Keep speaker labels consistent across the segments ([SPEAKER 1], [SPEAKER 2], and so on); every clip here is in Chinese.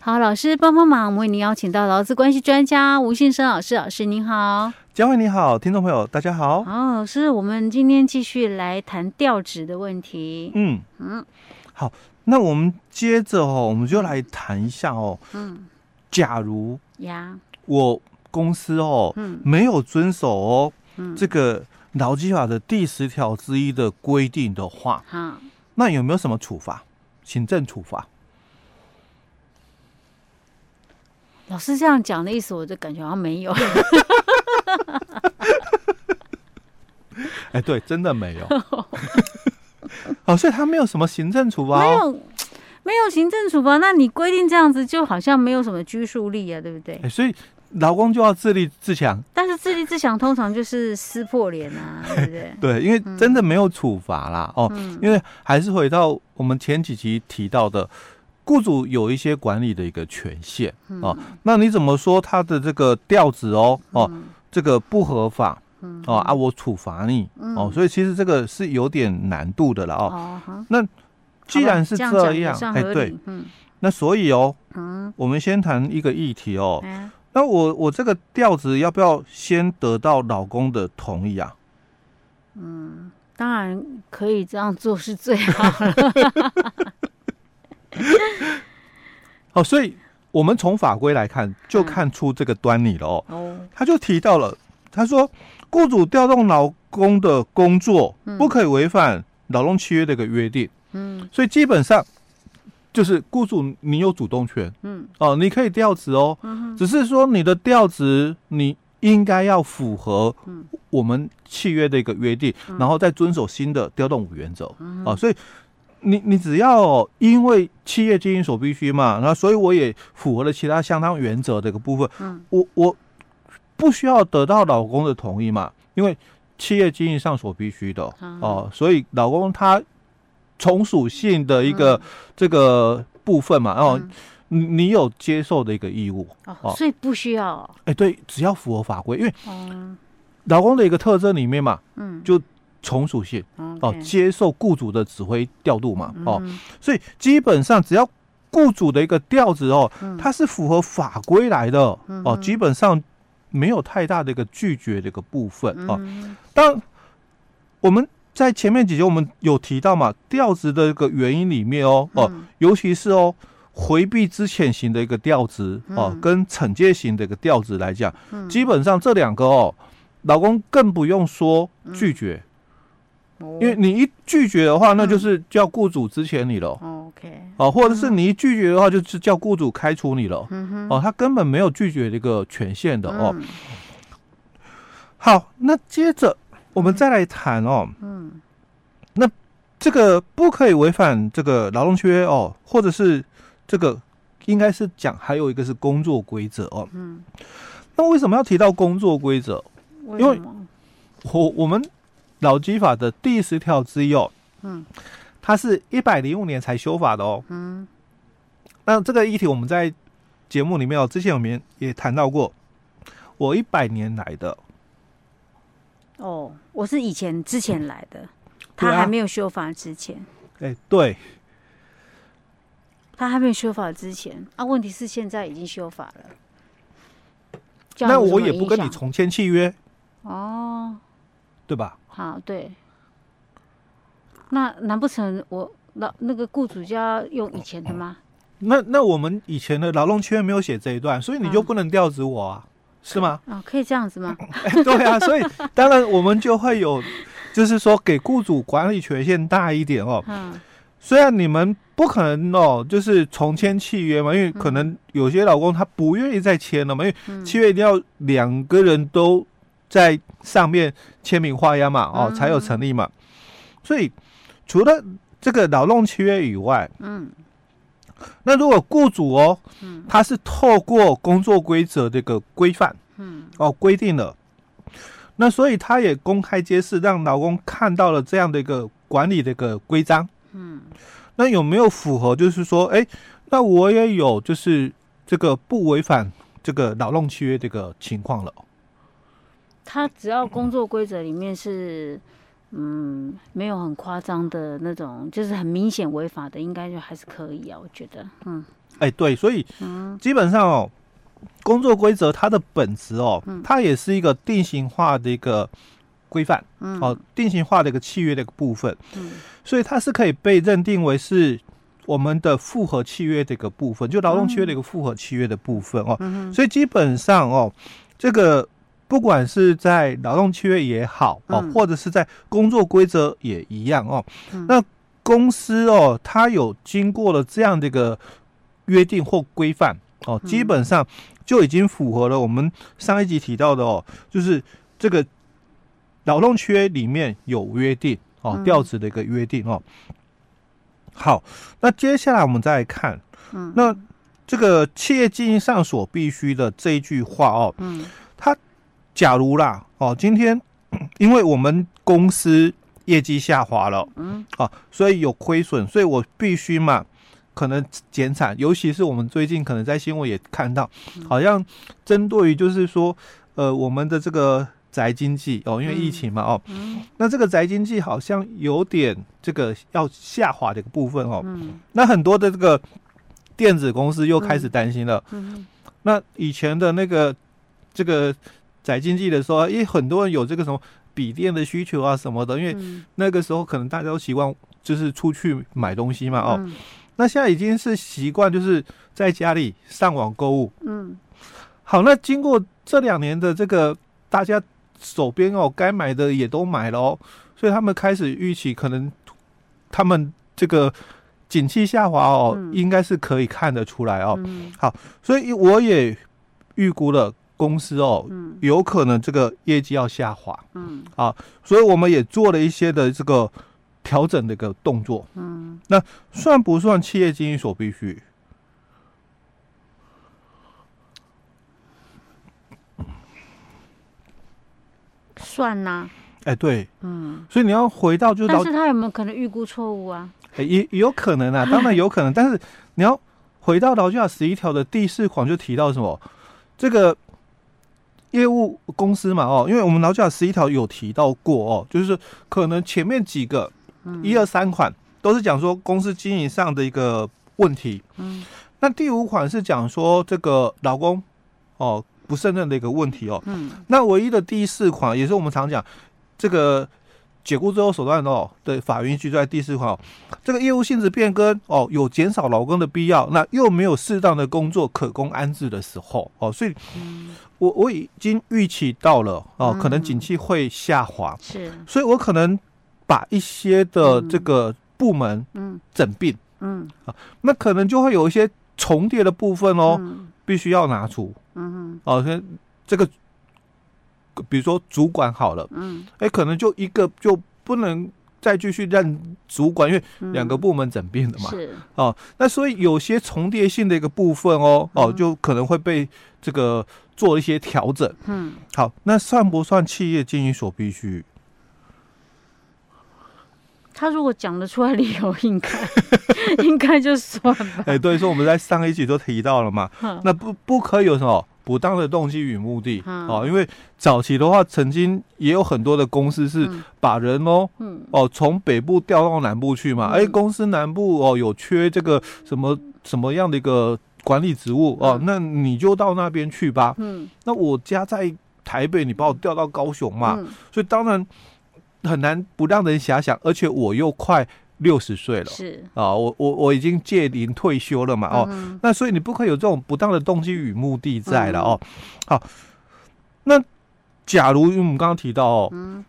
[SPEAKER 1] 好，老师帮帮忙，我们为您邀请到劳资关系专家吴信生老师，老师您好，
[SPEAKER 2] 嘉惠你好，听众朋友大家好。
[SPEAKER 1] 好，老师，我们今天继续来谈调职的问题。
[SPEAKER 2] 嗯嗯，好，那我们接着哦，我们就来谈一下哦。嗯，假如呀，我公司哦，嗯，没有遵守哦，嗯，这个劳基法的第十条之一的规定的话，好，那有没有什么处罚？行政处罚？
[SPEAKER 1] 老师这样讲的意思，我就感觉好像没有。
[SPEAKER 2] 哎，对，真的没有。哦，所以他没有什么行政处罚，哦，
[SPEAKER 1] 没有，没有行政处罚。那你规定这样子，就好像没有什么拘束力啊，对不对？
[SPEAKER 2] 哎，所以劳工就要自立自强。
[SPEAKER 1] 但是自立自强通常就是撕破脸啊，对不对？
[SPEAKER 2] 对，因为真的没有处罚啦。嗯、哦，因为还是回到我们前几集提到的。雇主有一些管理的一个权限哦，那你怎么说他的这个调子哦哦，这个不合法哦啊，我处罚你哦，所以其实这个是有点难度的了哦。那既然是这样，哎对，那所以哦，我们先谈一个议题哦。那我我这个调子要不要先得到老公的同意啊？
[SPEAKER 1] 嗯，当然可以这样做是最好了。
[SPEAKER 2] 好，所以我们从法规来看，就看出这个端倪了哦。哦，他就提到了，他说，雇主调动劳工的工作，不可以违反劳动契约的一个约定。嗯，所以基本上就是雇主你有主动权。嗯，哦，你可以调职哦，只是说你的调职你应该要符合我们契约的一个约定，然后再遵守新的调动五原则。啊，所以。你你只要因为企业经营所必须嘛，那所以我也符合了其他相当原则的一个部分，嗯，我我不需要得到老公的同意嘛，因为企业经营上所必须的哦，所以老公他从属性的一个这个部分嘛，哦，你你有接受的一个义务
[SPEAKER 1] 哦，所以不需要，
[SPEAKER 2] 哎，对，只要符合法规，因为老公的一个特征里面嘛，嗯，就。从属性哦，接受雇主的指挥调度嘛，哦，所以基本上只要雇主的一个调子哦，它是符合法规来的哦，基本上没有太大的一个拒绝的一个部分哦。当我们在前面几集我们有提到嘛，调职的一个原因里面哦哦，尤其是哦回避之前型的一个调职哦，跟惩戒型的一个调职来讲，基本上这两个哦，老公更不用说拒绝。因为你一拒绝的话，那就是叫雇主资遣你了。OK，哦，或者是你一拒绝的话，就是叫雇主开除你了。哦，他根本没有拒绝这个权限的哦。好，那接着我们再来谈哦。嗯，那这个不可以违反这个劳动契约哦，或者是这个应该是讲还有一个是工作规则哦。嗯，那为什么要提到工作规则？因为我我们。劳基法的第十条之一哦，嗯，它是一百零五年才修法的哦，嗯，那这个议题我们在节目里面哦，之前我们也谈到过，我一百年来的，
[SPEAKER 1] 哦，我是以前之前来的，他还没有修法之前，
[SPEAKER 2] 哎，对，
[SPEAKER 1] 他还没有修法之前，啊，问题是现在已经修法了，
[SPEAKER 2] 那我也不跟你重签契约，哦，对吧？
[SPEAKER 1] 好，对，那难不成我老那个雇主就要用以前的吗？
[SPEAKER 2] 那那我们以前的劳动契约没有写这一段，所以你就不能调职我啊，嗯、是吗？
[SPEAKER 1] 啊、哦，可以这样子吗？
[SPEAKER 2] 对啊，所以当然我们就会有，就是说给雇主管理权限大一点哦。嗯。虽然你们不可能哦，就是重签契约嘛，因为可能有些老公他不愿意再签了嘛，因为契约一定要两个人都。在上面签名画押嘛，哦，才有成立嘛。所以除了这个劳动契约以外，嗯，那如果雇主哦，嗯，他是透过工作规则这个规范，嗯，哦，规定了，那所以他也公开揭示，让劳工看到了这样的一个管理的一个规章，嗯，那有没有符合？就是说，哎，那我也有就是这个不违反这个劳动契约这个情况了。
[SPEAKER 1] 他只要工作规则里面是嗯，没有很夸张的那种，就是很明显违法的，应该就还是可以啊，我觉得，嗯，
[SPEAKER 2] 哎、欸，对，所以，嗯，基本上哦，工作规则它的本质哦，嗯、它也是一个定型化的一个规范，嗯，哦，定型化的一个契约的一个部分，嗯，所以它是可以被认定为是我们的复合契约的一个部分，就劳动契约的一个复合契约的部分哦，嗯、所以基本上哦，这个。不管是在劳动契约也好哦，或者是在工作规则也一样哦。那公司哦，它有经过了这样的一个约定或规范哦，基本上就已经符合了我们上一集提到的哦，就是这个劳动契约里面有约定哦，调职的一个约定哦。好，那接下来我们再来看，那这个企业经营上所必须的这一句话哦，它。假如啦，哦，今天 因为我们公司业绩下滑了，嗯，啊，所以有亏损，所以我必须嘛，可能减产。尤其是我们最近可能在新闻也看到，好像针对于就是说，呃，我们的这个宅经济哦，因为疫情嘛，哦，那这个宅经济好像有点这个要下滑的一个部分哦，那很多的这个电子公司又开始担心了，那以前的那个这个。宅经济的时候，因为很多人有这个什么笔电的需求啊什么的，因为那个时候可能大家都习惯就是出去买东西嘛，哦，那现在已经是习惯就是在家里上网购物。嗯，好，那经过这两年的这个大家手边哦该买的也都买了哦，所以他们开始预期可能他们这个景气下滑哦，应该是可以看得出来哦。好，所以我也预估了。公司哦，有可能这个业绩要下滑，嗯，啊，所以我们也做了一些的这个调整的一个动作，嗯，那算不算企业经营所必须？
[SPEAKER 1] 算呐、啊，
[SPEAKER 2] 哎，对，嗯，所以你要回到就是，
[SPEAKER 1] 但是他有没有可能预估错误啊？
[SPEAKER 2] 哎，也也有可能啊，当然有可能，但是你要回到劳基法十一条的第四款就提到什么？这个。业务公司嘛，哦，因为我们劳教十一条有提到过哦，就是可能前面几个一二三款都是讲说公司经营上的一个问题，嗯，那第五款是讲说这个老公哦不胜任的一个问题哦，嗯，那唯一的第四款也是我们常讲这个。解雇最后手段哦的法律依据在第四款哦，这个业务性质变更哦，有减少劳工的必要，那又没有适当的工作可供安置的时候哦，所以我我已经预期到了哦，可能景气会下滑，是，所以我可能把一些的这个部门嗯。整并嗯。啊，那可能就会有一些重叠的部分哦，必须要拿出嗯哼。哦，跟这个。比如说主管好了，嗯，哎，可能就一个就不能再继续让主管，因为两个部门整并了嘛，是。哦，那所以有些重叠性的一个部分哦，哦，就可能会被这个做一些调整，嗯，好，那算不算企业经营所必须？
[SPEAKER 1] 他如果讲得出来理由，应该 应该就算吧。
[SPEAKER 2] 哎，对，所以我们在上一集都提到了嘛，那不不可以有什么？不当的动机与目的，哦，因为早期的话，曾经也有很多的公司是把人哦，哦，从北部调到南部去嘛，哎，公司南部哦有缺这个什么什么样的一个管理职务哦，那你就到那边去吧。嗯，那我家在台北，你把我调到高雄嘛，所以当然很难不让人遐想，而且我又快。六十岁了，是。啊，我我我已经届龄退休了嘛，哦，那所以你不可以有这种不当的动机与目的在了哦。好，那假如因为我们刚刚提到哦，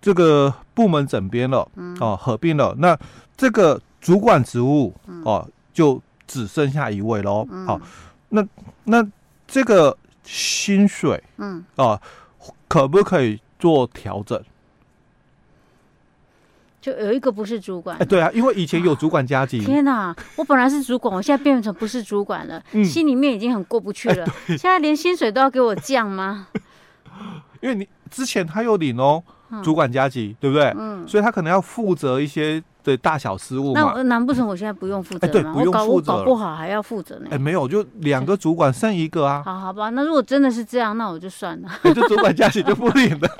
[SPEAKER 2] 这个部门整编了，哦，合并了，那这个主管职务哦，就只剩下一位喽。好，那那这个薪水，嗯，啊，可不可以做调整？
[SPEAKER 1] 就有一个不是主管，
[SPEAKER 2] 哎，对啊，因为以前有主管加级。
[SPEAKER 1] 天哪，我本来是主管，我现在变成不是主管了，嗯、心里面已经很过不去了。现在连薪水都要给我降吗？
[SPEAKER 2] 因为你之前他又领哦，主管加级，对不对？嗯，所以他可能要负责一些的大小事务嘛。
[SPEAKER 1] 那难不成我现在不用负责吗？
[SPEAKER 2] 哎，对，不用负责，
[SPEAKER 1] 我搞不好还要负责呢。
[SPEAKER 2] 哎，没有，就两个主管剩一个啊。
[SPEAKER 1] 好好吧，那如果真的是这样，那我就算了。
[SPEAKER 2] 就主管加级就不领了。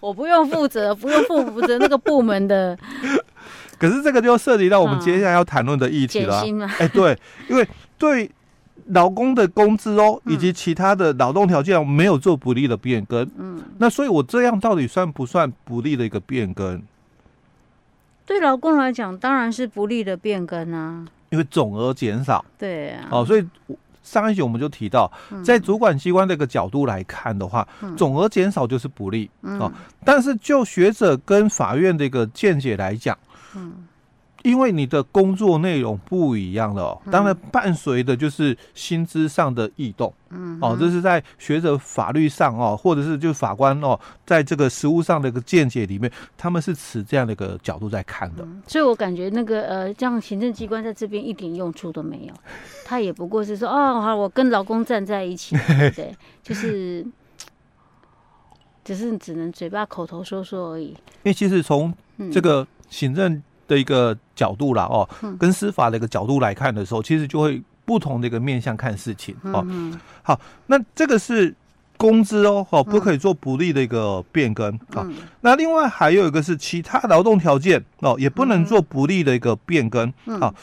[SPEAKER 1] 我不用负责，不用负负责那个部门的。
[SPEAKER 2] 可是这个就涉及到我们接下来要谈论的议题了。哎、欸，对，因为对劳工的工资哦，以及其他的劳动条件没有做不利的变更。嗯，那所以我这样到底算不算不利的一个变更？
[SPEAKER 1] 对劳工来讲，当然是不利的变更啊，
[SPEAKER 2] 因为总额减少。
[SPEAKER 1] 对啊，
[SPEAKER 2] 哦，所以上一集我们就提到，在主管机关这个角度来看的话，嗯、总额减少就是不利。嗯、哦，但是就学者跟法院的一个见解来讲。嗯，因为你的工作内容不一样了哦，当然伴随的就是薪资上的异动。嗯，哦，这是在学者法律上哦，或者是就法官哦，在这个实务上的一个见解里面，他们是持这样的一个角度在看的。
[SPEAKER 1] 所以我感觉那个呃，这样行政机关在这边一点用处都没有，他也不过是说哦，好，我跟老公站在一起，对，就是只是只能嘴巴口头说说而已。因
[SPEAKER 2] 为其实从这个。行政的一个角度啦，哦，跟司法的一个角度来看的时候，其实就会不同的一个面向看事情哦。好，那这个是工资哦，哦，不可以做不利的一个变更啊。那另外还有一个是其他劳动条件哦，也不能做不利的一个变更啊。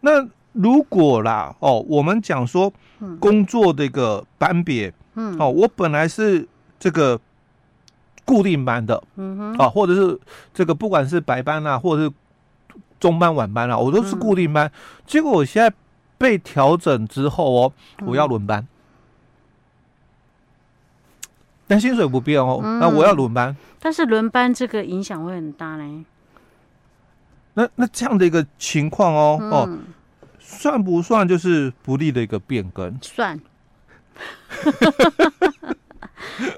[SPEAKER 2] 那如果啦，哦，我们讲说工作的一个班别，嗯，哦，我本来是这个。固定班的，嗯哼，啊，或者是这个不管是白班啊，或者是中班晚班啊，我都是固定班。结果我现在被调整之后哦，我要轮班，但薪水不变哦，那我要轮班。
[SPEAKER 1] 但是轮班这个影响会很大嘞。
[SPEAKER 2] 那那这样的一个情况哦哦，算不算就是不利的一个变更？
[SPEAKER 1] 算。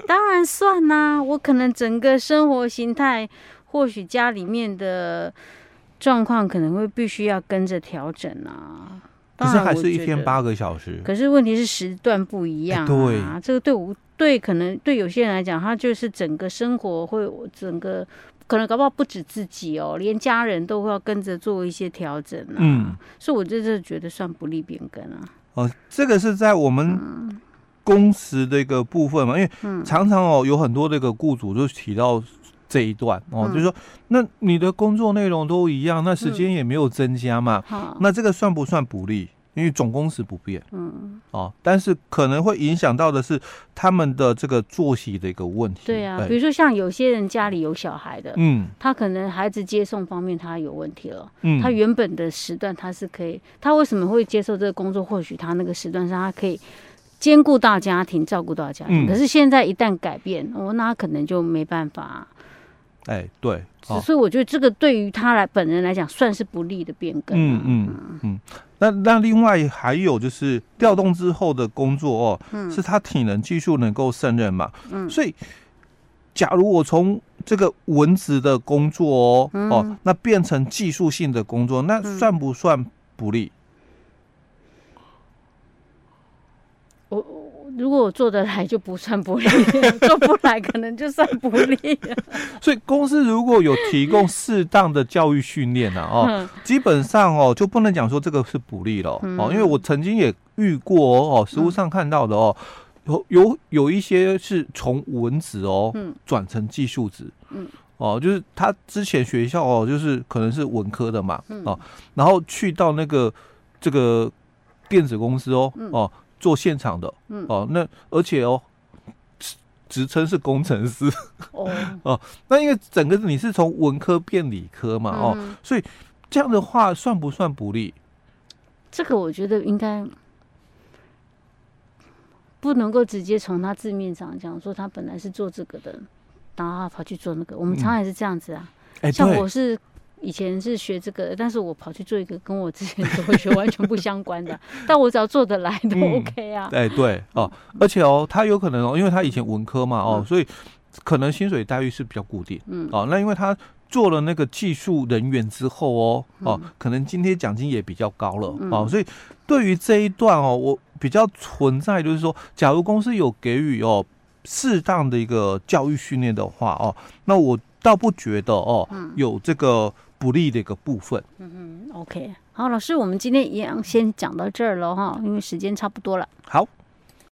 [SPEAKER 1] 当然算啦、啊，我可能整个生活形态，或许家里面的状况可能会必须要跟着调整啊。
[SPEAKER 2] 可是还是一天八个小时。
[SPEAKER 1] 可是问题是时段不一样啊。对，这个对我对可能对有些人来讲，他就是整个生活会整个可能搞不好不止自己哦，连家人都会要跟着做一些调整啊。嗯，所以我这是觉得算不利变更啊。
[SPEAKER 2] 哦，这个是在我们、嗯。工时的一个部分嘛，因为常常哦有很多这个雇主就提到这一段哦，就是说，那你的工作内容都一样，那时间也没有增加嘛，那这个算不算不利？因为总工时不变，嗯，哦，但是可能会影响到的是他们的这个作息的一个问题。
[SPEAKER 1] 对啊，比如说像有些人家里有小孩的，嗯，他可能孩子接送方面他有问题了，嗯，他原本的时段他是可以，他为什么会接受这个工作？或许他那个时段上他可以。兼顾到家庭，照顾到家庭，嗯、可是现在一旦改变，哦，那他可能就没办法。
[SPEAKER 2] 哎、欸，对，
[SPEAKER 1] 哦、所以我觉得这个对于他来本人来讲，算是不利的变更、啊。嗯嗯
[SPEAKER 2] 嗯。那那另外还有就是调动之后的工作哦，嗯、是他体能技术能够胜任嘛？嗯。所以，假如我从这个文职的工作哦、嗯、哦，那变成技术性的工作，那算不算不利？
[SPEAKER 1] 我如果我做得来就不算不利，做不来可能就算不利。
[SPEAKER 2] 所以公司如果有提供适当的教育训练呢，哦，基本上哦就不能讲说这个是不利了哦，因为我曾经也遇过哦，实务上看到的哦，有有有一些是从文职哦转成技术职，嗯，哦，就是他之前学校哦就是可能是文科的嘛，哦，然后去到那个这个电子公司哦，哦。做现场的，嗯。哦，那而且哦，职称是工程师，哦。哦，那因为整个你是从文科变理科嘛，哦，所以这样的话算不算不利？
[SPEAKER 1] 这个我觉得应该不能够直接从他字面上讲说他本来是做这个的，然后他跑去做那个，我们常常也是这样子啊，像我是。以前是学这个，但是我跑去做一个跟我之前所学完全不相关的，但我只要做得来都 OK 啊。
[SPEAKER 2] 哎、嗯，对哦，而且哦，他有可能哦，因为他以前文科嘛哦，嗯、所以可能薪水待遇是比较固定。嗯，哦，那因为他做了那个技术人员之后哦，哦，可能今天奖金也比较高了、嗯、哦，所以对于这一段哦，我比较存在就是说，假如公司有给予哦适当的一个教育训练的话哦，那我倒不觉得哦，有这个。不利的一个部分。嗯嗯，OK，好，老师，我们今天一样先讲到这儿了哈，因为时间差不多了。好。